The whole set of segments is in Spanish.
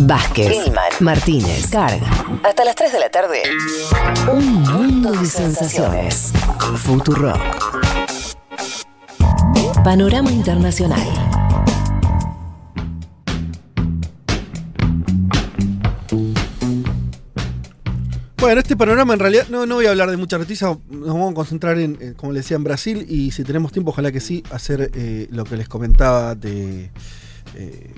Vázquez, Gilman, Martínez, Carga. Hasta las 3 de la tarde. Un mundo de sensaciones. Futuro. Panorama Internacional. Bueno, este panorama en realidad no, no voy a hablar de muchas noticias, nos vamos a concentrar en, eh, como le decía, en Brasil y si tenemos tiempo, ojalá que sí, hacer eh, lo que les comentaba de eh,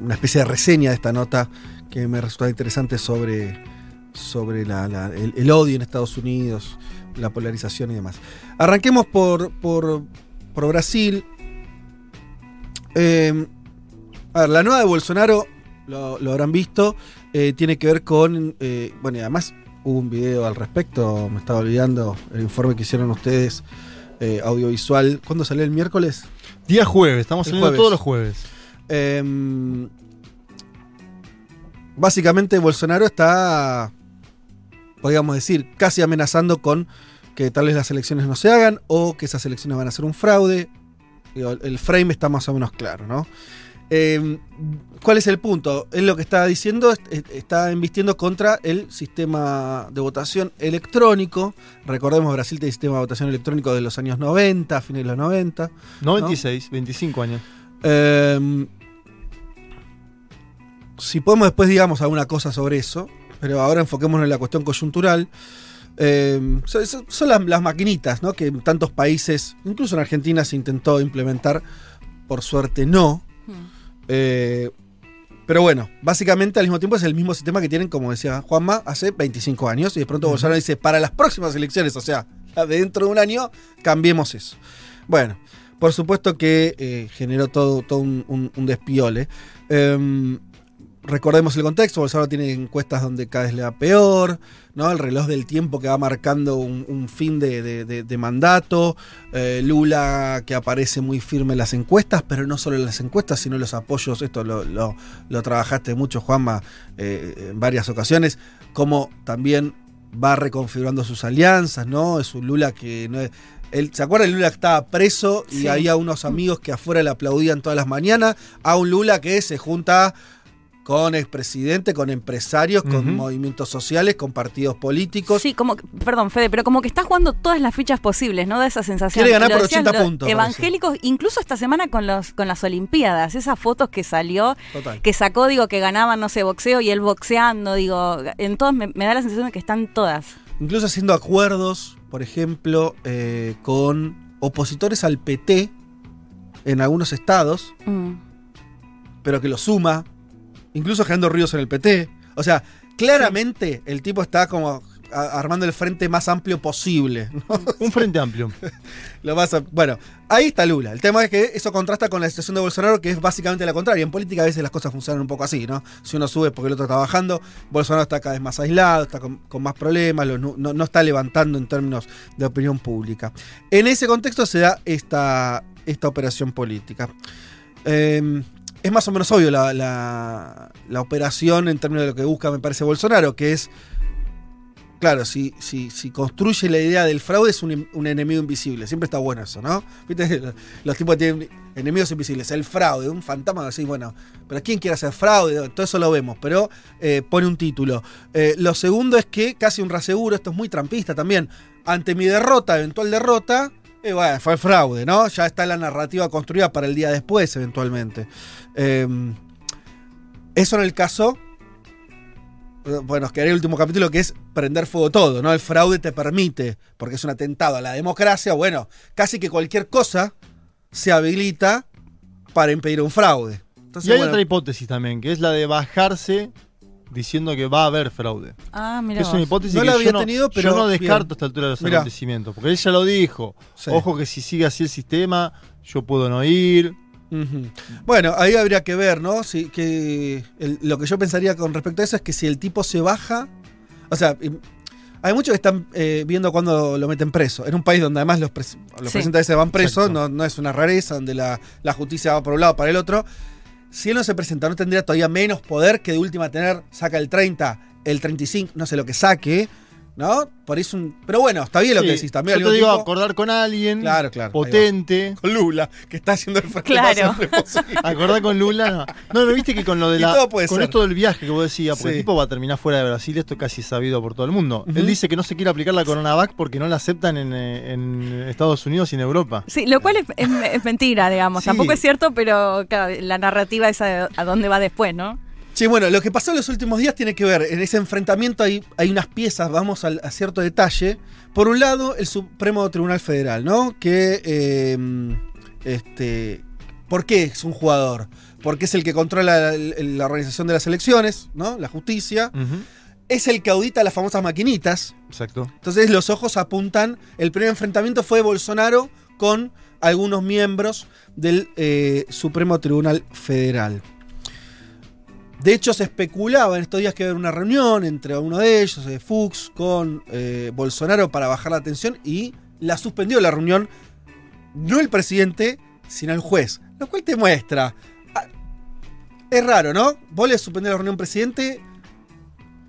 una especie de reseña de esta nota que me resulta interesante sobre, sobre la- la- el, el odio en Estados Unidos, la polarización y demás. Arranquemos por, por, por Brasil. Eh, a ver, la nueva de Bolsonaro, lo, lo habrán visto, eh, tiene que ver con. eh, bueno, y además hubo un video al respecto, me estaba olvidando el informe que hicieron ustedes, eh, audiovisual. ¿Cuándo salió el miércoles? Día jueves, estamos El saliendo jueves. todos los jueves. Em, básicamente Bolsonaro está, podríamos decir, casi amenazando con que tal vez las elecciones no se hagan o que esas elecciones van a ser un fraude. El frame está más o menos claro, ¿no? Em, ¿Cuál es el punto? Él lo que está diciendo es- es- está embistiendo contra el sistema de votación electrónico. Recordemos, Brasil tiene sistema de votación electrónico de los años 90, fines de los 90. 96, 25 años. Eh, si podemos después digamos alguna cosa sobre eso, pero ahora enfoquémonos en la cuestión coyuntural. Eh, son las, las maquinitas, ¿no? Que en tantos países, incluso en Argentina, se intentó implementar. Por suerte no. Eh, pero bueno, básicamente al mismo tiempo es el mismo sistema que tienen, como decía Juanma, hace 25 años. Y de pronto Bolsonaro dice, para las próximas elecciones, o sea, dentro de un año, cambiemos eso. Bueno, por supuesto que eh, generó todo, todo un, un- un despiole. Em, recordemos el contexto, Bolsonaro tiene encuestas donde cada vez le va peor, ¿no? El reloj del tiempo que va marcando un, un fin de, de- de- de mandato, eh, Lula que aparece muy firme en las encuestas, pero no solo en las encuestas, sino en los apoyos, esto lo, lo- lo trabajaste mucho, Juanma, eh, en varias ocasiones, como también va reconfigurando sus alianzas, ¿no? Es un Lula que no es... él- ¿Se acuerda el Lula que estaba preso y Sí. había unos amigos que afuera le aplaudían todas las mañanas? A un Lula que se junta con expresidente, con empresarios, con movimientos sociales, con partidos políticos. Sí, como, perdón, Fede, pero como que está jugando todas las fichas posibles, ¿no? Da esa sensación. Quiere ganar Lo por decían 80 los puntos, Evangélicos, incluso esta semana con los con las Olimpiadas, esas fotos que salió, Total. que sacó, digo, que ganaban, no sé, boxeo y él boxeando, digo, en todas me, me da la sensación de que están todas. Incluso haciendo acuerdos, por ejemplo, eh, con opositores al PT en algunos estados, Mm. pero que lo suma, incluso generando ruidos en el PT. O sea, claramente el tipo está como armando el frente más amplio posible. ¿no? Un frente amplio. Lo más bueno, ahí está Lula. El tema es que eso contrasta con la situación de Bolsonaro, que es básicamente la contraria. En política a veces las cosas funcionan un poco así, ¿no? Si uno sube porque el otro está bajando, Bolsonaro está cada vez más aislado, está con, con más problemas, lo- no, no está levantando en términos de opinión pública. En ese contexto se da esta, esta operación política. Eh, es más o menos obvio la, la- operación en términos de lo que busca, me parece, Bolsonaro, que es Claro, si, si, construye la idea del fraude es un, enemigo invisible. Siempre está bueno eso, ¿no? ¿Viste? Los, los tipos tienen enemigos invisibles. El fraude, un fantasma, así, bueno, pero ¿quién quiere hacer fraude? Todo eso lo vemos, pero eh, pone un título. Eh, lo segundo es que casi un raseguro, esto es muy trampista también. Ante mi derrota, eventual derrota, eh, bueno, fue el fraude, ¿no? Ya está la narrativa construida para el día después, eventualmente. Eh, eso en el caso bueno, quedaría el último capítulo que es prender fuego todo, ¿no? El fraude te permite, porque es un atentado a la democracia, bueno, casi que cualquier cosa se habilita para impedir un fraude. Entonces, y hay bueno, otra hipótesis también, que es la de bajarse diciendo que va a haber fraude. Ah, Que mira. es una hipótesis No que la había yo, no, tenido, pero yo no descarto bien. a esta altura de los Mirá. acontecimientos. Porque él ya lo dijo. Sí. Ojo que si sigue así el sistema, yo puedo no ir. Bueno, ahí habría que ver, ¿no? Si, que el- lo que yo pensaría con respecto a eso es que si el tipo se baja, o sea, hay muchos que están eh, viendo cuándo lo meten preso. En un país donde además los, pres- los Sí. presidentes a veces van presos, no, no es una rareza, donde la, la justicia va por un lado para el otro. Si él no se presenta, no tendría todavía menos poder que de última tener, saca el 30, el 35, no sé lo que saque, ¿no? Por eso un. Pero bueno, está bien lo que decís también. Yo te digo acordar con alguien Claro, claro, potente. Con Lula, que está haciendo el frente Claro. Acordar con Lula. No, no, viste que con lo de la. con ser. esto del viaje que vos decías, porque Sí. el tipo va a terminar fuera de Brasil, esto casi es sabido por todo el mundo. Él dice que no se quiere aplicar la Coronavac porque no la aceptan en, eh, en Estados Unidos y en Europa. Sí, lo cual es, es- es mentira, digamos. Sí. Tampoco es cierto, pero claro, la narrativa es a, a dónde va después, ¿no? Sí, bueno, lo que pasó en los últimos días tiene que ver, en ese enfrentamiento hay, hay unas piezas, vamos a, cierto detalle. Por un lado, el Supremo Tribunal Federal, ¿no? Que, eh, este, ¿por qué es un jugador? Porque es el que controla la, la organización de las elecciones, ¿no? La justicia. Es el que audita las famosas maquinitas. Exacto. Entonces los ojos apuntan. El primer enfrentamiento fue Bolsonaro con algunos miembros del eh, Supremo Tribunal Federal. De hecho, se especulaba en estos días que iba a haber una reunión entre uno de ellos, eh, Fuchs, con eh, Bolsonaro para bajar la tensión y la suspendió la reunión, no el presidente, sino el juez. Lo cual te muestra. ah, Es raro, ¿no? Vos le suspendés la reunión presidente.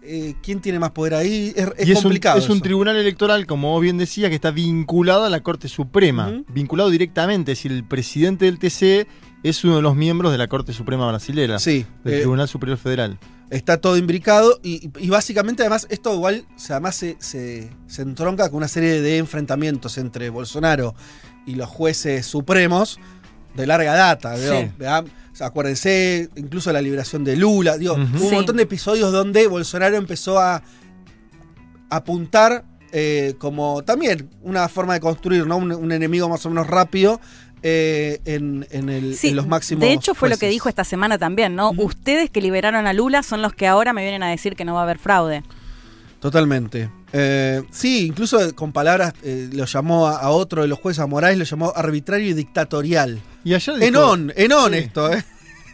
eh, ¿Quién tiene más poder ahí? Es, es y es un, complicado. es un tribunal electoral, como vos bien decías, que está vinculado a la Corte Suprema. Vinculado directamente. Es decir, el presidente del TC es uno de los miembros de la Corte Suprema Brasilera. Sí, Del eh, Tribunal Superior Federal. está todo imbricado y, y básicamente además esto igual o sea, además se, se- se entronca con una serie de enfrentamientos entre Bolsonaro y los jueces supremos de larga data. digo, Sí. ¿verdad? O sea, acuérdense incluso la liberación de Lula. Digo, hubo un Sí. montón de episodios donde Bolsonaro empezó a apuntar eh, como también una forma de construir ¿no? un, un enemigo más o menos rápido eh, en, en el- Sí, en los máximos. de hecho fue lo que dijo esta semana también, ¿no? Ustedes que liberaron a Lula son los que ahora me vienen a decir que no va a haber fraude. Totalmente. Eh, sí, incluso con palabras eh, lo llamó a, a otro de los jueces, a Morales, lo llamó arbitrario y dictatorial. Y ayer dijo- Enón, enón Sí. esto, ¿eh?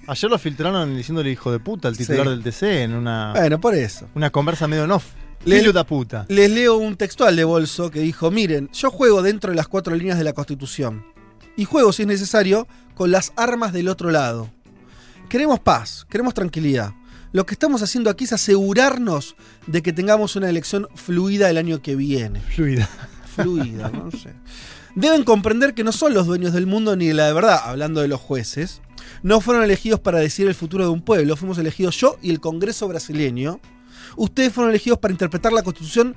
Ayer lo filtraron diciéndole hijo de puta al titular Sí. del TC en una, Bueno, por eso. una conversa medio en off. Le- Filho da puta. Les leo un textual de Bolso que dijo, miren, yo juego dentro de las cuatro líneas de la Constitución. Y juego, si es necesario, con las armas del otro lado. Queremos paz, queremos tranquilidad. Lo que estamos haciendo aquí es asegurarnos de que tengamos una elección fluida el año que viene. Fluida. fluida, no sé. Deben comprender que no son los dueños del mundo ni de la verdad, hablando de los jueces. No fueron elegidos para decir el futuro de un pueblo, fuimos elegidos yo y el Congreso brasileño. Ustedes fueron elegidos para interpretar la Constitución,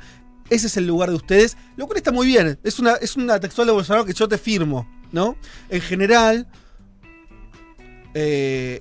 ese es el lugar de ustedes, lo cual está muy bien. Es una, es una textual de Bolsonaro que yo te firmo, ¿no? En general, eh,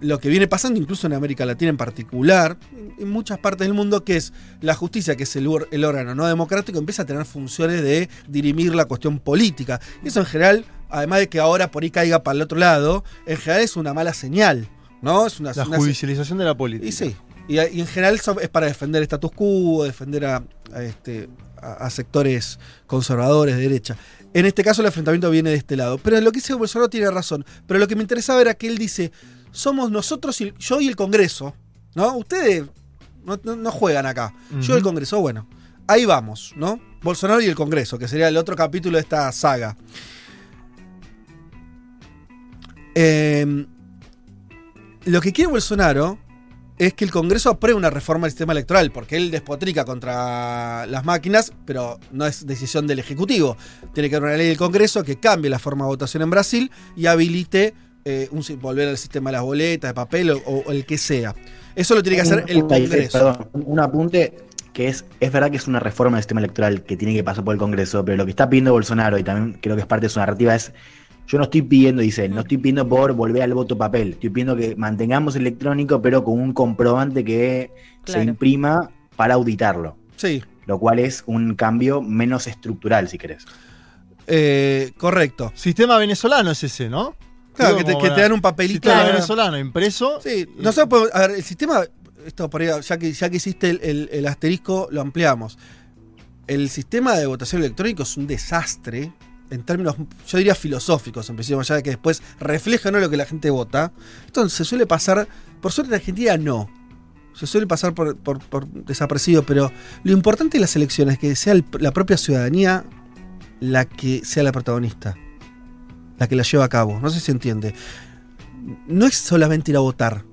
lo que viene pasando, incluso en América Latina en particular, en muchas partes del mundo, que es la justicia, que es el, órgano no democrático, empieza a tener funciones de dirimir la cuestión política. Y eso en general, además de que ahora por ahí caiga para el otro lado, en general es una mala señal, ¿no? Es una, La una- judicialización de la política. y sí. Y, y en general es para defender status quo, defender a, a este, a, a sectores conservadores de derecha. En este caso el enfrentamiento viene de este lado. Pero lo que dice Bolsonaro tiene razón. Pero lo que me interesaba era que él dice, somos nosotros, y, yo y el Congreso. ¿No? Ustedes no, no- no juegan acá. Yo y el. Congreso, bueno. Ahí vamos, ¿no? Bolsonaro y el Congreso, que sería el otro capítulo de esta saga. Eh, lo que quiere Bolsonaro es que el Congreso apruebe una reforma del sistema electoral, porque él despotrica contra las máquinas, pero no es decisión del Ejecutivo. Tiene que haber una ley del Congreso que cambie la forma de votación en Brasil y habilite eh, un, volver al sistema de las boletas, de papel o, o el que sea. Eso lo tiene que hacer el ahí, Congreso. Perdón, un un apunte que es, es verdad que es una reforma del sistema electoral que tiene que pasar por el Congreso, pero lo que está pidiendo Bolsonaro, y también creo que es parte de su narrativa, es, yo no estoy pidiendo, dice, él, no estoy pidiendo por volver al voto papel, estoy pidiendo que mantengamos electrónico, pero con un comprobante que se imprima para auditarlo, Sí, lo cual es un cambio menos estructural, si querés. eh, correcto. Sistema venezolano es ese, ¿no? Claro, Digo, que te, que te dan un papelito. Sistema Claro. venezolano impreso. Sí, nosotros podemos- a ver, el sistema, esto por ahí, ya que, ya que hiciste el, el- el asterisco, lo ampliamos. El sistema de votación electrónico es un desastre en términos, yo diría filosóficos, en principio, ya que después refleja no lo que la gente vota. Entonces se suele pasar, por suerte en Argentina no. Se suele pasar por, por- desapercibido, pero lo importante de las elecciones es que sea la propia ciudadanía la que sea la protagonista, la que la lleva a cabo. No sé si se entiende. No es solamente ir a votar.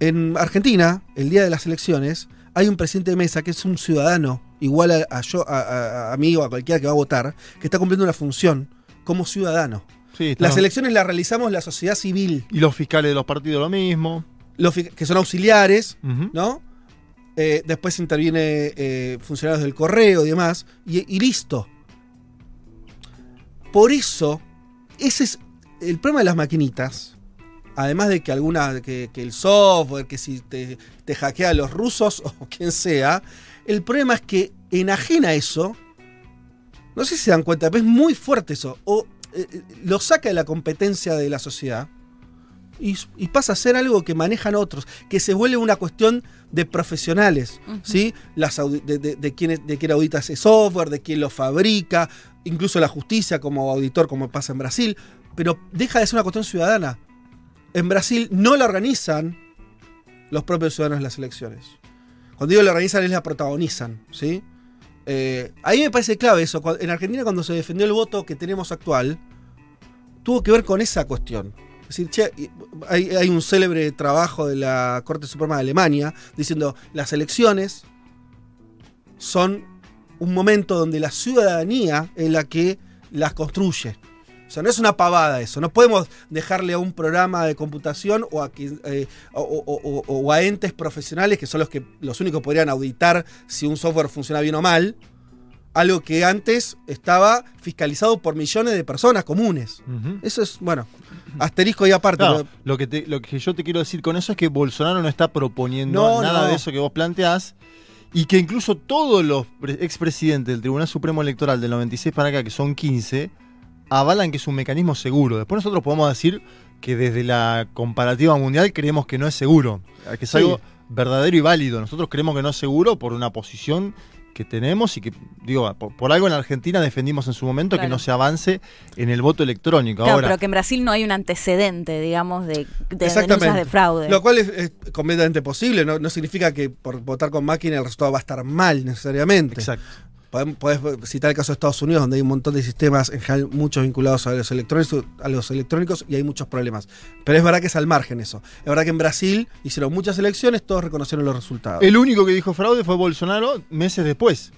En Argentina, el día de las elecciones, hay un presidente de mesa que es un ciudadano, igual a, a yo, a, a- a mí o a cualquiera que va a votar, que está cumpliendo una función como ciudadano. Sí, Las elecciones las realizamos la sociedad civil, Y los fiscales de los partidos lo mismo. los que son auxiliares. ¿no? Eh, después interviene eh, funcionarios del correo y demás, y, y listo. Por eso, ese es el problema de las maquinitas. Además de que alguna, que, que el software, que si te, te hackea a los rusos o quien sea, el problema es que enajena eso. No sé si se dan cuenta, pero es muy fuerte eso. O eh, eh, lo saca de la competencia de la sociedad y, y pasa a ser algo que manejan otros, que se vuelve una cuestión de profesionales. ¿sí? Las de, de, de quién, es- de quién audita ese software, de quién lo fabrica, incluso la justicia como auditor, como pasa en Brasil, pero deja de ser una cuestión ciudadana. En Brasil no la organizan los propios ciudadanos de las elecciones. Cuando digo la organizan es la protagonizan, ¿sí? Eh, ahí me parece clave eso. En Argentina cuando se defendió el voto que tenemos actual, tuvo que ver con esa cuestión. Es decir, hay, hay un célebre trabajo de la Corte Suprema de Alemania diciendo las elecciones son un momento donde la ciudadanía es la que las construye. O sea, no es una pavada eso. No podemos dejarle a un programa de computación o a, eh, o- o- o- o a entes profesionales que son los que los únicos podrían auditar si un software funciona bien o mal. Algo que antes estaba fiscalizado por millones de personas comunes. Eso es, bueno, asterisco y aparte. Claro, pero- lo, que te- lo que yo te quiero decir con eso es que Bolsonaro no está proponiendo No, nada no. de eso que vos planteás y que incluso todos los pre- expresidentes del Tribunal Supremo Electoral del 96 para acá, que son 15, avalan que es un mecanismo seguro. Después nosotros podemos decir que desde la comparativa mundial creemos que no es seguro, que es Sí. algo verdadero y válido. Nosotros creemos que no es seguro por una posición que tenemos y que, digo, por, por algo en Argentina defendimos en su momento que no se avance en el voto electrónico. Claro, Ahora, pero que en Brasil no hay un antecedente, digamos, de, de denuncias de fraude. Lo cual es, es completamente posible. No, no significa que por votar con máquina el resultado va a estar mal necesariamente. exacto. Podés citar el caso de Estados Unidos, donde hay un montón de sistemas, en general, muchos vinculados a los electrónicos, a los electrónicos y hay muchos problemas. Pero es verdad que es al margen eso. Es verdad que en Brasil hicieron muchas elecciones, todos reconocieron los resultados. El único que dijo fraude fue Bolsonaro meses después.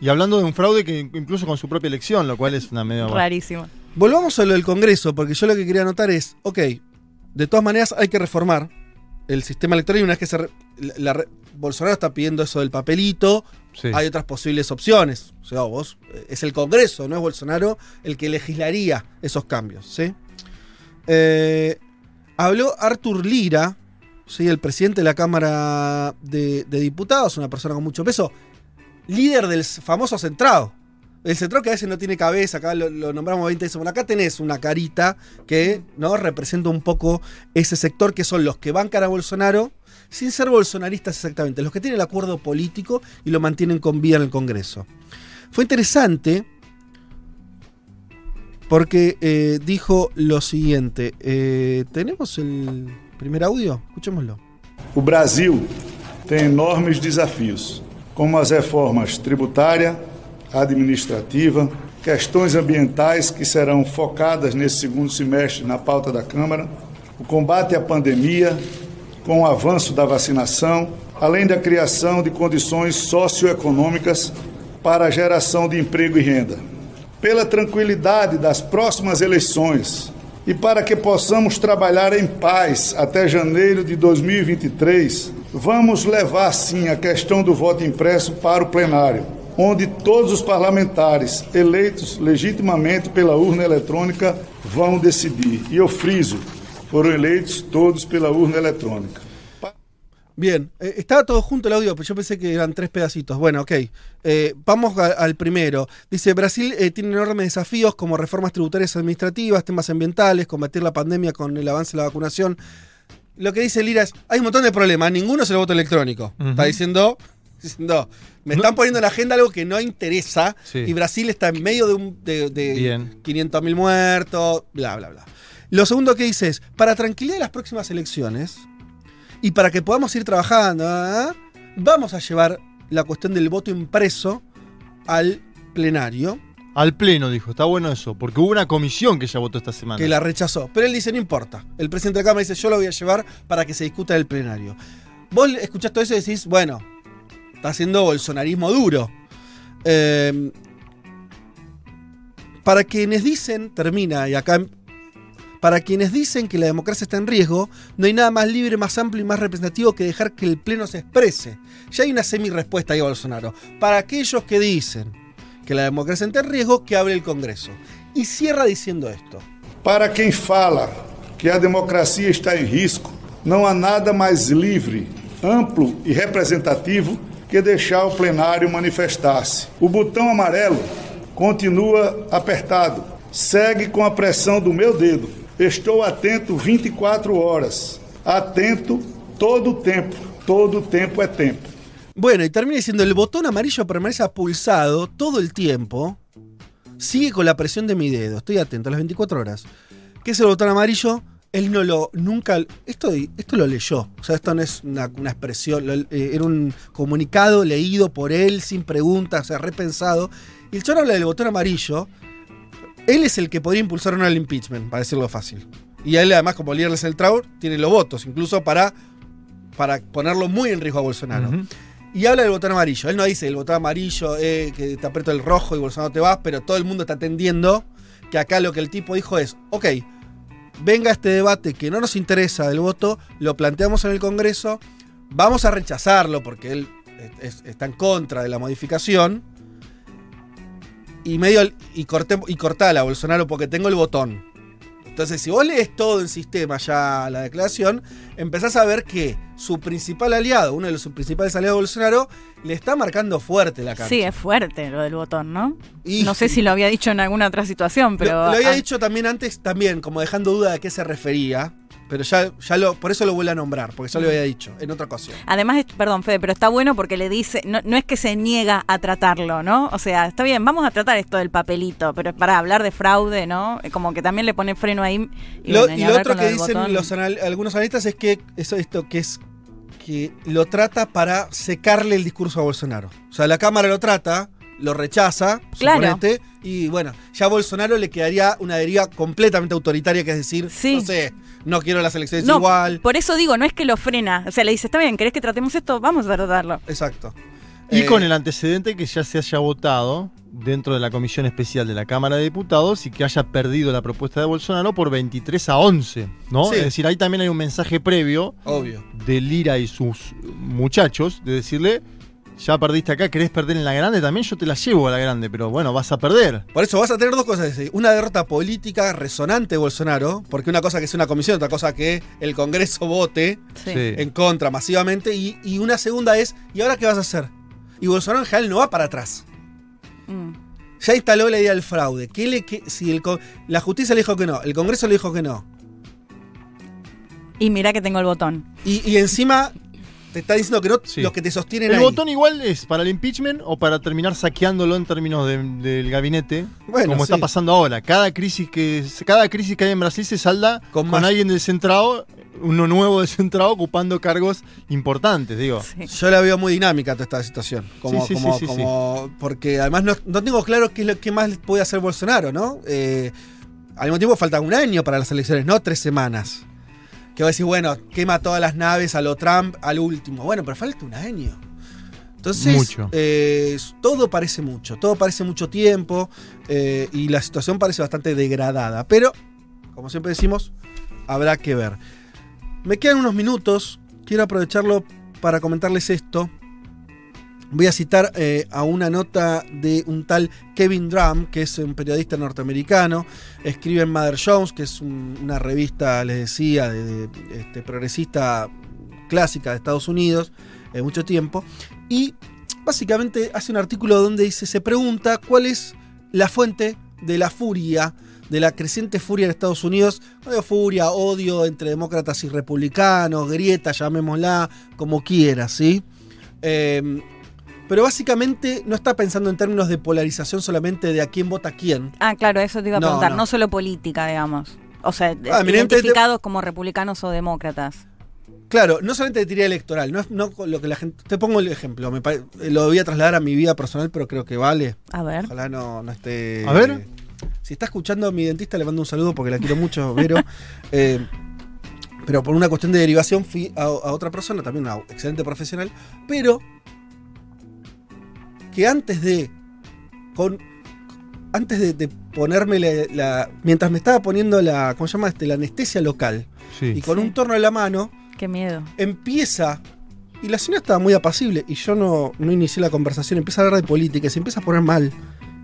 Y hablando de un fraude que incluso con su propia elección, lo cual es una medio... Rarísimo. Volvamos a lo del Congreso, porque yo lo que quería anotar es, ok, de todas maneras hay que reformar el sistema electoral y una vez que se... re- la- la re- Bolsonaro está pidiendo eso del papelito, Hay otras posibles opciones. O sea, vos, eh, es el Congreso, no es Bolsonaro el que legislaría esos cambios, ¿sí? Eh, habló Artur Lira, ¿sí? el presidente de la Cámara de, Diputados, una persona con mucho peso, líder del famoso centrado. El centrado que a veces no tiene cabeza, acá lo, lo nombramos 20 veces. Bueno, acá tenés una carita que ¿no? representa un poco ese sector que son los que bancan a Bolsonaro, sin ser bolsonaristas exactamente, los que tienen el acuerdo político y lo mantienen con vida en el Congreso. Fue interesante porque eh, dijo lo siguiente. eh, ¿Tenemos el primer audio? Escuchémoslo. O Brasil tem enormes desafios, como as reformas tributária, administrativa, questões ambientais que serão focadas nesse segundo semestre na pauta da Câmara, o combate à pandemia, com o avanço da vacinação, além da criação de condições socioeconômicas para a geração de emprego e renda. Pela tranquilidade das próximas eleições e para que possamos trabalhar em paz até janeiro de 2023, vamos levar sim a questão do voto impresso para o plenário, onde todos os parlamentares eleitos legitimamente pela urna eletrônica vão decidir. E eu friso, foram eleitos todos pela urna eletrônica. Bien, eh, estaba todo junto el audio, pero yo pensé que eran tres pedacitos. Bueno, ok. Eh, vamos a- al primero. Dice, Brasil eh, tiene enormes desafíos como reformas tributarias administrativas, temas ambientales, combatir la pandemia con el avance de la vacunación. Lo que dice Lira es, hay un montón de problemas, ninguno es el voto electrónico. Está diciendo, diciendo, me están poniendo en la agenda algo que no interesa Sí. y Brasil está en medio de, un, de, de Bien. 500.000 muertos, bla, bla, bla. Lo segundo que dice es, para tranquilidad de las próximas elecciones, y para que podamos ir trabajando, ¿ah? vamos a llevar la cuestión del voto impreso al plenario, Al pleno, dijo. Está bueno eso. Porque hubo una comisión que ya votó esta semana. que la rechazó. Pero él dice, no importa. El presidente de la Cámara dice, yo lo voy a llevar para que se discuta en el plenario. Vos escuchás todo eso y decís, bueno, Está haciendo bolsonarismo duro. Eh, para quienes dicen, termina, y acá para quienes dicen que la democracia está en riesgo, no hay nada más libre, más amplio y más representativo que dejar que el Pleno se exprese. Ya hay una semi-respuesta ahí a Bolsonaro. Para aquellos que dicen que la democracia está en riesgo, que hable el Congreso. Y cierra diciendo esto. Para quem fala que a democracia está em risco, não há nada mais livre, amplo e representativo que deixar o plenário manifestar-se. O botão amarelo continua apertado, segue com a pressão do meu dedo. Estou atento 24 horas, atento todo o tempo. Todo o tempo é tempo. Bueno, y termina diciendo, el botón amarillo permanece pulsado todo el tiempo. Sigue con la presión de mi dedo. Estoy atento a las 24 horas. ¿Qué es el botón amarillo? Él no lo, nunca, esto, esto lo leyó. O sea, esto no es una, una expresión, eh, era un comunicado leído por él, sin preguntas, o sea, repensado. Y el chorro habla del botón amarillo. Él es el que podría impulsar el impeachment, para decirlo fácil. Y él, además, como líder del Central, tiene los votos, incluso para, para ponerlo muy en riesgo a Bolsonaro. Y habla del botón amarillo. Él no dice el botón amarillo, eh, que te aprieto el rojo y Bolsonaro te vas, pero todo el mundo está entendiendo que acá lo que el tipo dijo es, ok, venga este debate que no nos interesa del voto, lo planteamos en el Congreso, vamos a rechazarlo porque él es- es- está en contra de la modificación. Y medio y corté y cortala a Bolsonaro porque tengo el botón. Entonces, si vos lees todo en sistema ya la declaración, empezás a ver que su principal aliado, uno de los sus principales aliados de Bolsonaro, le está marcando fuerte la cancha. Sí, es fuerte lo del botón, ¿no? Y- No sé si lo había dicho en alguna otra situación, pero. lo, lo había ah, dicho también antes, también, como dejando duda de qué se refería. Pero ya, ya lo, por eso lo vuelve a nombrar, porque ya lo había dicho en otra ocasión. Además, perdón, Fede, pero está bueno porque le dice, no, no es que se niega a tratarlo, ¿no? O sea, está bien, vamos a tratar esto del papelito, pero para hablar de fraude, ¿no? Como que también le pone freno ahí. Y, Lo, bueno, y ni lo hablar otro que dicen los anal- algunos analistas es que eso esto que es que lo trata para secarle el discurso a Bolsonaro. O sea, la Cámara lo trata, lo rechaza, Claro. suponete, y bueno, ya a Bolsonaro le quedaría una deriva completamente autoritaria, que es decir, Sí. no sé, no quiero las elecciones No, igual. por eso digo, no es que lo frena. O sea, le dice, está bien, ¿querés que tratemos esto? Vamos a tratarlo. Exacto. Y Eh, con el antecedente que ya se haya votado dentro de la comisión especial de la Cámara de Diputados y que haya perdido la propuesta de Bolsonaro por 23 a 11, ¿no? Sí. Es decir, ahí también hay un mensaje previo Obvio. de Lira y sus muchachos de decirle, ya perdiste acá, querés perder en la grande, también yo te la llevo a la grande, pero bueno, vas a perder. Por eso vas a tener dos cosas. Una derrota política resonante de Bolsonaro, porque una cosa que es una comisión, otra cosa que el Congreso vote Sí. en contra masivamente, y, y una segunda es, ¿y ahora qué vas a hacer? Y Bolsonaro en general no va para atrás. Mm. Ya instaló la idea del fraude. ¿Qué le, qué- si el, la justicia le dijo que no, el Congreso le dijo que no, Y mira que tengo el botón. y, y encima te está diciendo que no Sí. los que te sostienen El ahí. botón igual es para el impeachment o para terminar saqueándolo en términos de- del gabinete, Bueno, como sí. está pasando ahora. Cada crisis que cada crisis que hay en Brasil se salda Con con, más- alguien del centrado, uno nuevo del centrado ocupando cargos importantes, digo. Sí. Yo la veo muy dinámica toda esta situación. Como, Sí, sí, como- sí, sí, como- Porque además no, no tengo claro qué es lo que más puede hacer Bolsonaro, ¿no? Eh, al mismo tiempo falta un año para las elecciones, no tres semanas. Que va a decir, bueno, quema todas las naves a lo Trump al último. Bueno, pero falta un año. Entonces, Mucho. eh, todo parece mucho, todo parece mucho tiempo eh, y la situación parece bastante degradada. Pero, como siempre decimos, habrá que ver. Me quedan unos minutos, quiero aprovecharlo para comentarles esto. Voy a citar eh, a una nota de un tal Kevin Drum, que es un periodista norteamericano, escribe en Mother Jones, que es un- una revista, les decía, de, este, progresista clásica de Estados Unidos, de mucho tiempo, y básicamente hace un artículo donde dice, se pregunta cuál es la fuente de la furia, de la creciente furia en Estados Unidos, odio, furia, odio entre demócratas y republicanos, grieta, llamémosla, como quiera, ¿sí? Eh, pero básicamente no está pensando en términos de polarización solamente de a quién vota quién. Ah, claro, eso te iba a No, preguntar. no. No. solo política, digamos. O sea, Ah, identificados como republicanos o demócratas. Claro, no solamente de teoría electoral, no es no con lo que la gente. Te pongo el ejemplo, me pare- lo voy a trasladar a mi vida personal, pero creo que vale. A ver. Ojalá no, no esté. A ver. Si está escuchando a mi dentista, le mando un saludo porque la quiero mucho, Vero. Eh, pero por una cuestión de derivación fui a, a otra persona, también una excelente profesional. Pero que antes de. Con, antes de, de ponerme la, la- Mientras me estaba poniendo la. ¿Cómo se llama? Este, la anestesia local. Sí. Y con Sí. un torno en la mano, Qué miedo. empieza. Y la señora estaba muy apacible. Y yo no, no inicié la conversación. Empieza a hablar de política. Y se empieza a poner mal.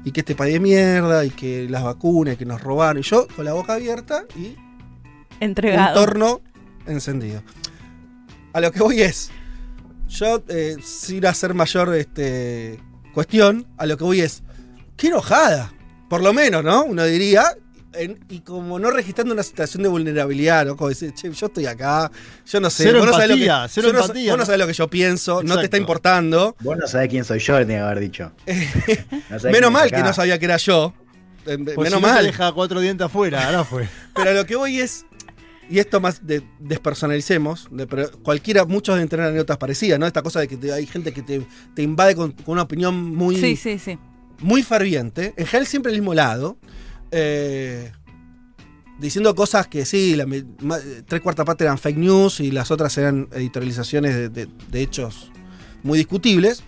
Y que este país de mierda. Y que las vacunas. Y que nos robaron. Y yo con la boca abierta. Y un Entregado. torno encendido. A lo que voy es, yo, eh, sin hacer mayor este, cuestión, a lo que voy es, qué enojada, por lo menos, ¿no? Uno diría, en- y como no registrando una situación de vulnerabilidad, ¿no? Como decir, che, yo estoy acá, yo no sé, Cero vos no sabés lo empatía, que, cero yo no- empatía, vos no ¿no? sabés lo que yo pienso, no te está importando. Vos no sabés quién soy yo, tenía que haber dicho. No Menos mal que no sabía que era yo. Eh, Pues Menos si no te mal. deja cuatro dientes afuera, ahora fue. Pero a lo que voy es, y esto más de, despersonalicemos, de- pero cualquiera, muchos deben tener anécdotas parecidas, ¿no? Esta cosa de que te- hay gente que te, te invade con, con una opinión muy, Sí, sí, sí. muy ferviente, en general siempre el mismo lado, eh, diciendo cosas que sí, la ma- tres cuartas partes eran fake news y las otras eran editorializaciones de, de- de hechos muy discutibles,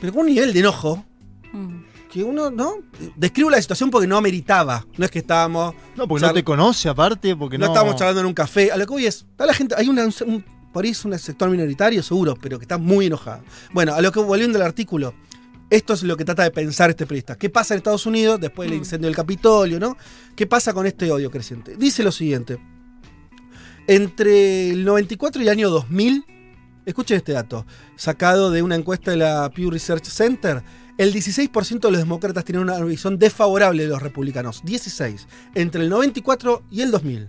pero con un nivel de enojo Mm. Que uno, ¿no? Describo la situación porque no ameritaba, no es que estábamos... No, porque no te conoce aparte, porque no, no. estábamos charlando en un café. A lo que voy es, está la gente, hay una, un- por ahí es un sector minoritario, seguro, pero que está muy enojado. Bueno, a lo que volviendo al artículo, esto es lo que trata de pensar este periodista. ¿Qué pasa en Estados Unidos después del Mm. incendio del Capitolio, no? ¿Qué pasa con este odio creciente? Dice lo siguiente. Entre el 94 y el año 2000, escuchen este dato, sacado de una encuesta de la Pew Research Center, el 16% de los demócratas tienen una visión desfavorable de los republicanos. 16. Entre el 94 y el 2000.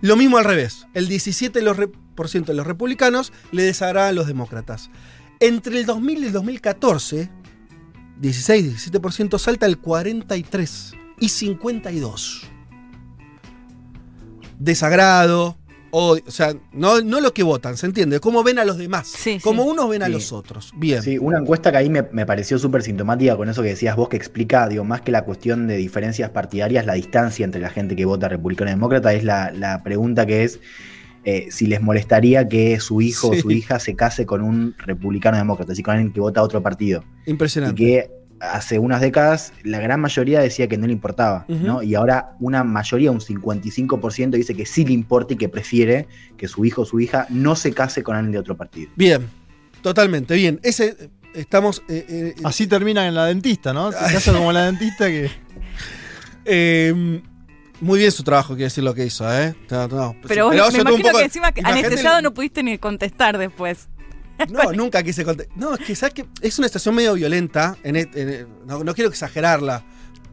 Lo mismo al revés. El 17% de los, republicanos le desagradan a los demócratas. Entre el 2000 y el 2014, 16-17% salta el 43 y 52. Desagrado, odio, o sea, no, no lo que votan, ¿se entiende? Cómo ven a los demás. Sí, sí. Como unos ven a Sí. los otros. Bien. Sí, una encuesta que ahí me, me pareció súper sintomática con eso que decías vos, que explica, digo, más que la cuestión de diferencias partidarias, la distancia entre la gente que vota republicano y demócrata, es la, la pregunta que es eh, si les molestaría que su hijo Sí. o su hija se case con un republicano demócrata, así con alguien que vota a otro partido. Y Impresionante. que hace unas décadas la gran mayoría decía que no le importaba. ¿no? Y ahora una mayoría, un 55%, dice que sí le importa y que prefiere que su hijo o su hija no se case con alguien de otro partido. Bien. Totalmente, bien. Ese, estamos... eh, eh, Así termina en la dentista, ¿no? Se casa como la dentista que. Eh, muy bien su trabajo, quiero decir lo que hizo, ¿eh? No, no, Pero vos, me imagino que encima que anestesiado no pudiste ni contestar después. No, nunca quise contar. No, es que, ¿sabes qué? Es una estación medio violenta. en e- en e- no, no quiero exagerarla.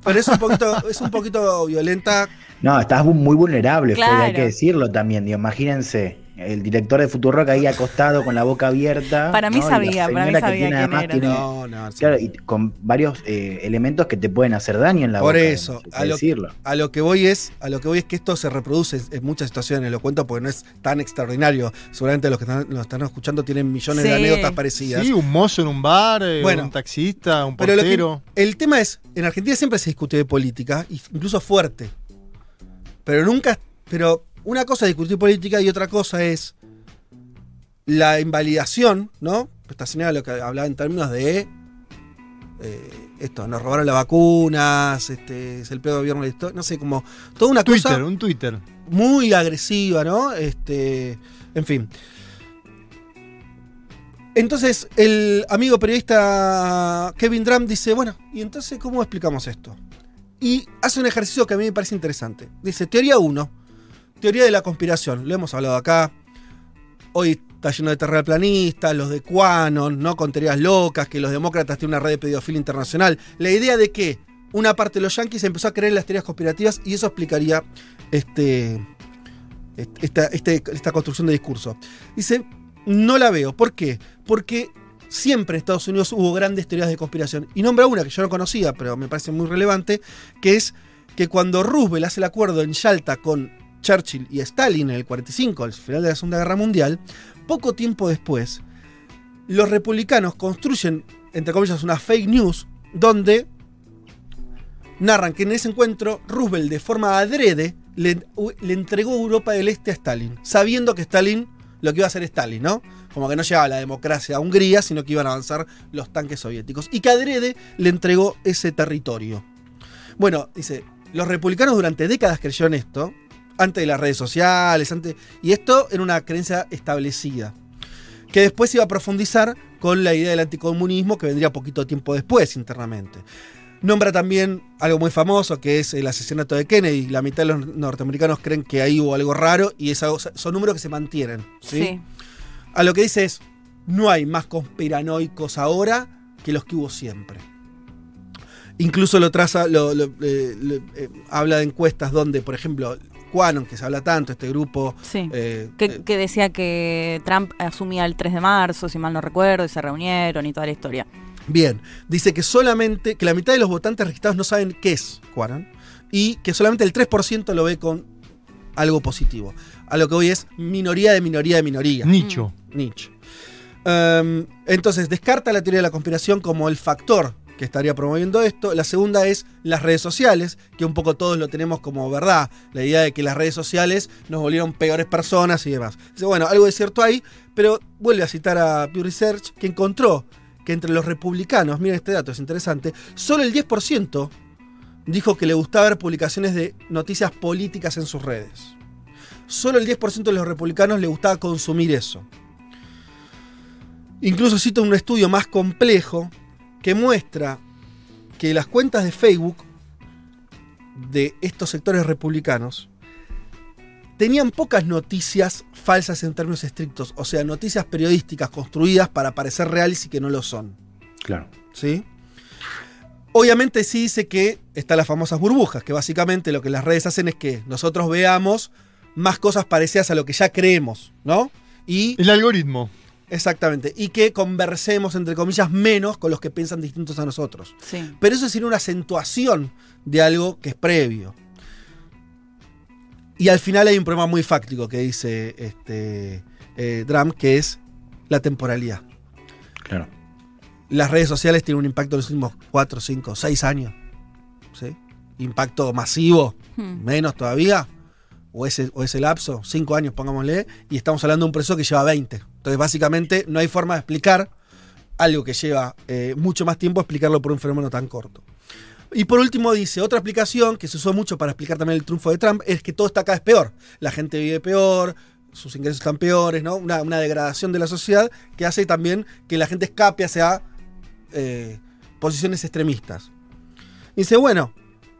Pero es un poquito, es un poquito violenta. No, estás muy vulnerable, Fede, hay que decirlo también. Digo, imagínense, el director de Futurock ahí acostado con la boca abierta. Para mí sabía, para mí sabía tiene quién además era. tiene- No, no. sí. claro, y con varios eh, elementos que te pueden hacer daño en la Por boca. eso, hay que a lo, decirlo. a lo que voy es, a lo que voy es que esto se reproduce en muchas situaciones. Lo cuento porque no es tan extraordinario. Seguramente los que están, los están escuchando tienen millones de anécdotas parecidas. Sí, un mozo en un bar, eh, Bueno. un taxista, un Pero lo que- portero. el tema es, en Argentina siempre se discute de política, incluso fuerte. Pero nunca, pero una cosa es discutir política y otra cosa es la invalidación, ¿no? Esta señora lo que hablaba en términos de eh, esto, nos robaron las vacunas, este, es el peor gobierno de la no sé, como toda una Twitter, cosa un Twitter. muy agresiva, ¿no? Este, en fin. Entonces, el amigo periodista Kevin Drum dice, bueno, ¿y entonces cómo explicamos esto? Y hace un ejercicio que a mí me parece interesante. Dice, teoría 1, teoría de la conspiración. Lo hemos hablado acá. Hoy está lleno de terraplanistas, los de Quanon, ¿no? Con teorías locas, que los demócratas tienen una red de pedofilia internacional. La idea de que una parte de los yanquis empezó a creer en las teorías conspirativas y eso explicaría este, esta, este- esta construcción de discurso. Dice, no la veo. ¿Por qué? Porque siempre en Estados Unidos hubo grandes teorías de conspiración. Y nombra una que yo no conocía, pero me parece muy relevante, que es que cuando Roosevelt hace el acuerdo en Yalta con Churchill y Stalin en el 45, al final de la Segunda Guerra Mundial, poco tiempo después, los republicanos construyen, entre comillas, una fake news donde narran que en ese encuentro Roosevelt de forma adrede le, entregó Europa del Este a Stalin, sabiendo que Stalin lo que iba a hacer Stalin, ¿no? Como que no llegaba la democracia a Hungría, sino que iban a avanzar los tanques soviéticos. Y que Adrede le entregó ese territorio. Bueno, dice, los republicanos durante décadas creyeron esto, antes de las redes sociales, antes, y esto era una creencia establecida, que después iba a profundizar con la idea del anticomunismo que vendría poquito tiempo después internamente. Nombra también algo muy famoso que es el asesinato de Kennedy. La mitad de los norteamericanos creen que ahí hubo algo raro y es algo- son números que se mantienen. ¿sí? Sí. A lo que dice es, no hay más conspiranoicos ahora que los que hubo siempre. Incluso lo traza, lo, lo- eh, lo- eh, habla de encuestas donde, por ejemplo, Quanon, que se habla tanto, este grupo... Sí. eh, Que, eh, que decía que Trump asumía el 3 de marzo, si mal no recuerdo, y se reunieron y toda la historia. Bien, dice que solamente, que la mitad de los votantes registrados no saben qué es Quanon y que solamente el 3% lo ve con algo positivo. A lo que hoy es minoría de minoría de minoría. Nicho. Nietzsche. Um, entonces, descarta la teoría de la conspiración como el factor que estaría promoviendo esto. La segunda es las redes sociales, que un poco todos lo tenemos como verdad. La idea de que las redes sociales nos volvieron peores personas y demás. Dice, bueno, algo de cierto hay, pero vuelve a citar a Pew Research, que encontró que entre los republicanos, miren este dato, es interesante, solo el 10% dijo que le gustaba ver publicaciones de noticias políticas en sus redes. Solo el 10% de los republicanos le gustaba consumir eso. Incluso cito un estudio más complejo que muestra que las cuentas de Facebook de estos sectores republicanos tenían pocas noticias falsas en términos estrictos, o sea, noticias periodísticas construidas para parecer reales y que no lo son. Claro. ¿sí? Obviamente sí dice que están las famosas burbujas, que básicamente lo que las redes hacen es que nosotros veamos más cosas parecidas a lo que ya creemos, ¿no? Y El algoritmo. Exactamente, y que conversemos entre comillas menos con los que piensan distintos a nosotros. Sí. Pero eso sería una acentuación de algo que es previo. Y al final hay un problema muy fáctico que dice este, eh, Drum, que es la temporalidad. Claro. Las redes sociales tienen un impacto en los últimos 4, 5, 6 años. ¿sí? Impacto masivo, Hmm. menos todavía. O ese, o ese lapso, 5 años, pongámosle. Y estamos hablando de un proceso que lleva 20. Entonces, básicamente, no hay forma de explicar algo que lleva eh, mucho más tiempo, explicarlo por un fenómeno tan corto. Y por último dice, otra explicación que se usó mucho para explicar también el triunfo de Trump es que todo está cada vez peor. La gente vive peor, sus ingresos están peores, ¿no? Una, degradación de la sociedad que hace también que la gente escape hacia eh, posiciones extremistas. Dice, bueno,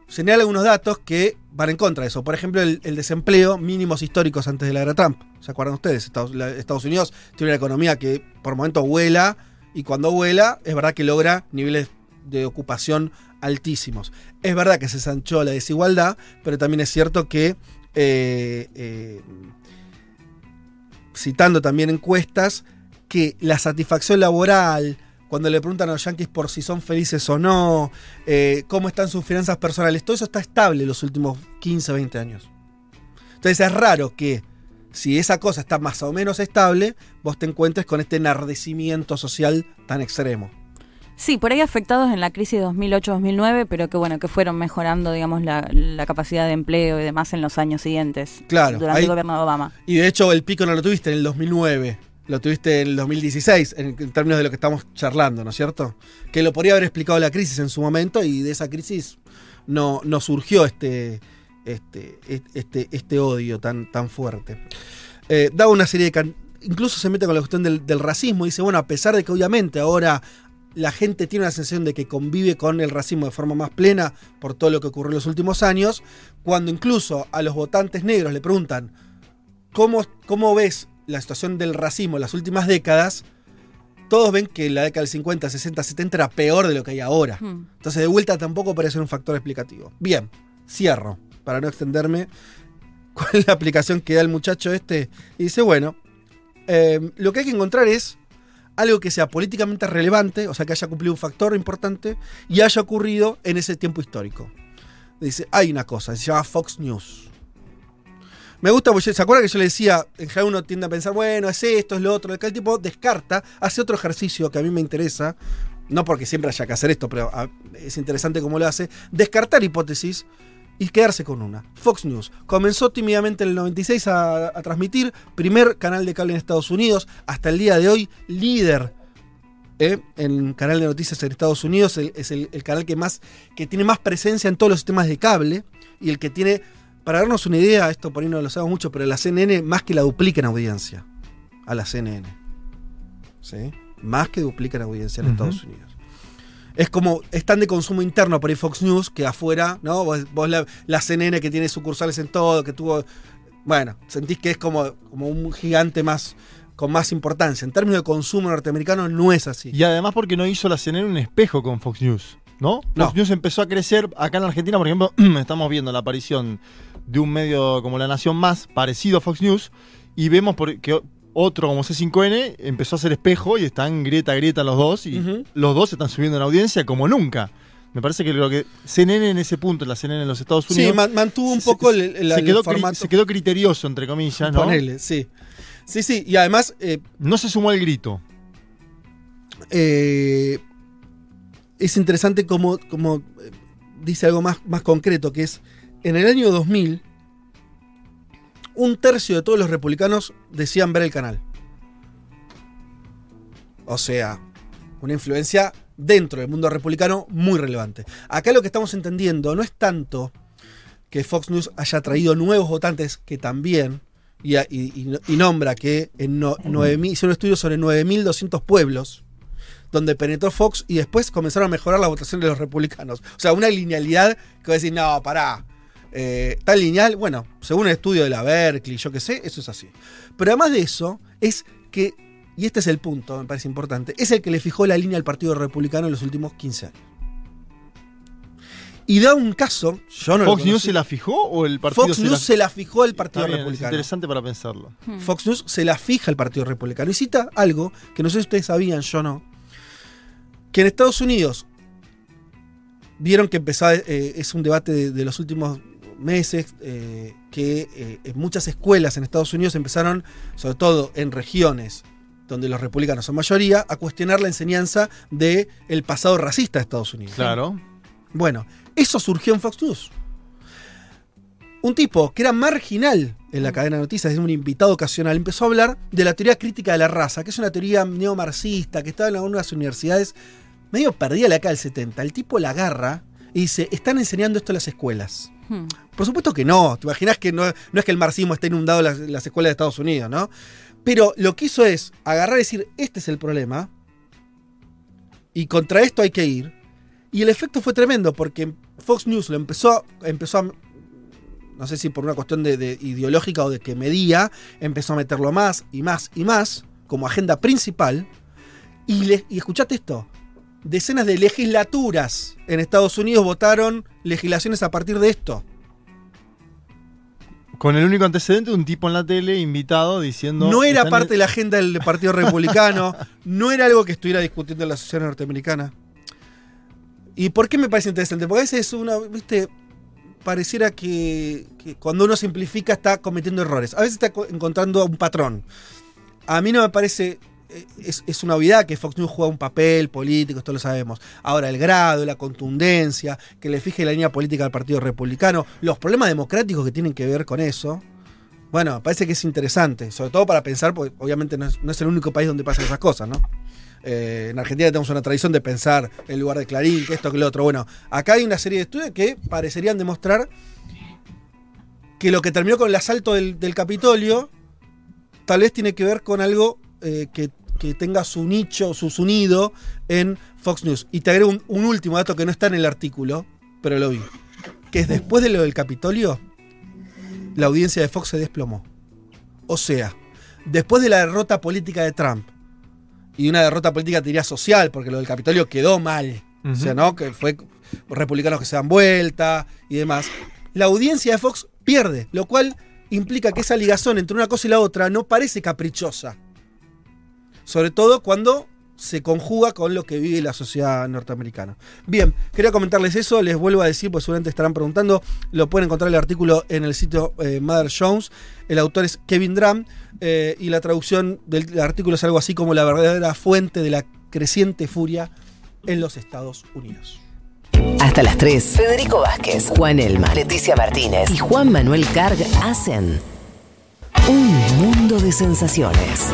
señala algunos datos que van en contra de eso. Por ejemplo, el, desempleo mínimos históricos antes de la era Trump. ¿Se acuerdan ustedes? Estados Unidos tiene una economía que por momentos vuela y cuando vuela es verdad que logra niveles de ocupación altísimos. Es verdad que se sanchó la desigualdad, pero también es cierto que, eh, eh, citando también encuestas, que la satisfacción laboral, cuando le preguntan a los yanquis por si son felices o no, eh, cómo están sus finanzas personales, todo eso está estable los últimos 15, 20 años. Entonces es raro que si esa cosa está más o menos estable, vos te encuentres con este enardecimiento social tan extremo. Sí, por ahí afectados en la crisis de 2008-2009, pero que bueno, que fueron mejorando, digamos, la, la capacidad de empleo y demás en los años siguientes. Claro, Durante ahí- el gobierno de Obama. Y de hecho el pico no lo tuviste en el 2009, lo tuviste en el 2016, en, términos de lo que estamos charlando, ¿no es cierto? Que lo podría haber explicado la crisis en su momento y de esa crisis no, no surgió este, este, este, este odio tan, tan fuerte. Eh, da una serie de... Incluso se mete con la cuestión del, del racismo y dice, bueno, a pesar de que obviamente ahora la gente tiene una sensación de que convive con el racismo de forma más plena por todo lo que ocurrió en los últimos años, cuando incluso a los votantes negros le preguntan, ¿cómo, cómo ves la situación del racismo en las últimas décadas? Todos ven que la década del 50, 60, 70 era peor de lo que hay ahora. Hmm. Entonces, de vuelta tampoco parece un factor explicativo. Bien, cierro, para no extenderme. ¿Cuál es la aplicación que da el muchacho este? Y dice, bueno, eh, lo que hay que encontrar es algo que sea políticamente relevante, o sea, que haya cumplido un factor importante y haya ocurrido en ese tiempo histórico. Dice, hay una cosa, se llama Fox News. Me gusta, porque ¿se acuerda que yo le decía, en general uno tiende a pensar, bueno, es esto, es lo otro, acá el tipo descarta, hace otro ejercicio que a mí me interesa, no porque siempre haya que hacer esto, pero ah, es interesante cómo lo hace, descartar hipótesis y quedarse con una. Fox News comenzó tímidamente en el 96 a, a transmitir, primer canal de cable en Estados Unidos, hasta el día de hoy líder ¿eh? en canal de noticias en Estados Unidos, es el, el canal que más que tiene más presencia en todos los sistemas de cable y el que tiene, para darnos una idea, esto por ahí no lo sabemos mucho, pero la CNN más que la duplica en audiencia a la CNN. ¿Sí? Más que duplica en audiencia en. Estados Unidos. Es como, es tan de consumo interno por ahí Fox News que afuera, ¿no? Vos, vos la, la CNN que tiene sucursales en todo, que tuvo. Bueno, sentís que es como, como un gigante más con más importancia. En términos de consumo norteamericano no es así. Y además porque no hizo la CNN un espejo con Fox News, ¿no? No. Fox News empezó a crecer acá en Argentina, por ejemplo, estamos viendo la aparición de un medio como La Nación Más, parecido a Fox News, y vemos por- que otro como C5N empezó a hacer espejo y están grieta a grieta los dos, y los dos están subiendo en audiencia como nunca. Me parece que lo que CNN en ese punto, la CNN en los Estados Sí, Unidos, man- mantuvo un poco se, el, el- se el quedó cri- formato. se quedó criterioso, entre comillas, ¿no? Ponele, sí. Sí, sí. Y además, eh, No se sumó al grito. eh, es interesante como, como eh, dice algo más, más concreto, que es, en el año 2000, un tercio de todos los republicanos decían ver el canal. O sea, una influencia dentro del mundo republicano muy relevante. Acá lo que estamos entendiendo no es tanto que Fox News haya traído nuevos votantes, que también, y, y- y- nombra que en no, 9.000 hizo un estudio sobre 9.200 pueblos, donde penetró Fox y después comenzaron a mejorar la votación de los republicanos. O sea, una linealidad que va a decir, no, pará. Eh, tan lineal, bueno, según el estudio de la Berkeley, yo qué sé, eso es así. Pero además de eso, es que, y este es el punto, me parece importante, es el que le fijó la línea al Partido Republicano en los últimos 15 años. Y da un caso, yo no lo ¿Fox News se la fijó o el partido Fox se News la se la fijó el Partido bien, Es Republicano. interesante para pensarlo. Hmm. Fox News se la fija el Partido Republicano. Y cita algo que no sé si ustedes sabían, yo no. Que en Estados Unidos vieron que empezó, eh, es un debate de, de los últimos meses, eh, que eh, en muchas escuelas en Estados Unidos empezaron, sobre todo en regiones donde los republicanos son mayoría, a cuestionar la enseñanza del el pasado racista de Estados Unidos. Claro. Bueno, eso surgió en Fox News. Un tipo que era marginal en la cadena de noticias, es un invitado ocasional, empezó a hablar de la teoría crítica de la raza, que es una teoría neomarxista que estaba en algunas universidades medio perdida la década del 70. El tipo la agarra y dice, están enseñando esto en las escuelas. Por supuesto que no, te imaginas que no, es que el marxismo esté inundado las, las escuelas de Estados Unidos, ¿no? Pero lo que hizo es agarrar y decir, este es el problema, y contra esto hay que ir. Y el efecto fue tremendo, porque Fox News lo empezó, empezó a, no sé si por una cuestión de ideológica o de que medía, empezó a meterlo más y más y más como agenda principal. Y, le- y escuchate esto, decenas de legislaturas en Estados Unidos votaron legislaciones a partir de esto. Con el único antecedente de un tipo en la tele invitado diciendo. No era parte de la agenda del Partido Republicano, no era algo que estuviera discutiendo en la sociedad norteamericana. ¿Y por qué me parece interesante? Porque a veces una, viste, pareciera que, que cuando uno simplifica está cometiendo errores. A veces está co- encontrando un patrón. A mí no me parece, es, es una obviedad que Fox News juega un papel político, esto lo sabemos. Ahora, el grado, la contundencia, que le fije la línea política al Partido Republicano, los problemas democráticos que tienen que ver con eso. Bueno, parece que es interesante, sobre todo para pensar, porque obviamente no es, no es el único país donde pasan esas cosas, ¿no? Eh, en Argentina tenemos una tradición de pensar en lugar de Clarín, que esto, que lo otro. Bueno, acá hay una serie de estudios que parecerían demostrar que lo que terminó con el asalto del, del Capitolio tal vez tiene que ver con algo eh, que, que tenga su nicho, su, su nido en Fox News. Y te agrego un, un último dato que no está en el artículo, pero lo vi. Que es después de lo del Capitolio, la audiencia de Fox se desplomó. O sea, después de la derrota política de Trump, y una derrota política, te diría social, porque lo del Capitolio quedó mal. O sea, ¿no? Que fue republicanos que se dan vuelta y demás. La audiencia de Fox pierde, lo cual implica que esa ligación entre una cosa y la otra no parece caprichosa. Sobre todo cuando se conjuga con lo que vive la sociedad norteamericana. Bien, quería comentarles eso, les vuelvo a decir, pues seguramente estarán preguntando, lo pueden encontrar el artículo en el sitio eh, Mother Jones, el autor es Kevin Drum, eh, y la traducción del artículo es algo así como la verdadera fuente de la creciente furia en los Estados Unidos. Hasta las 3, Federico Vázquez, Juan Elma, Leticia Martínez y Juan Manuel Carg hacen un mundo de sensaciones.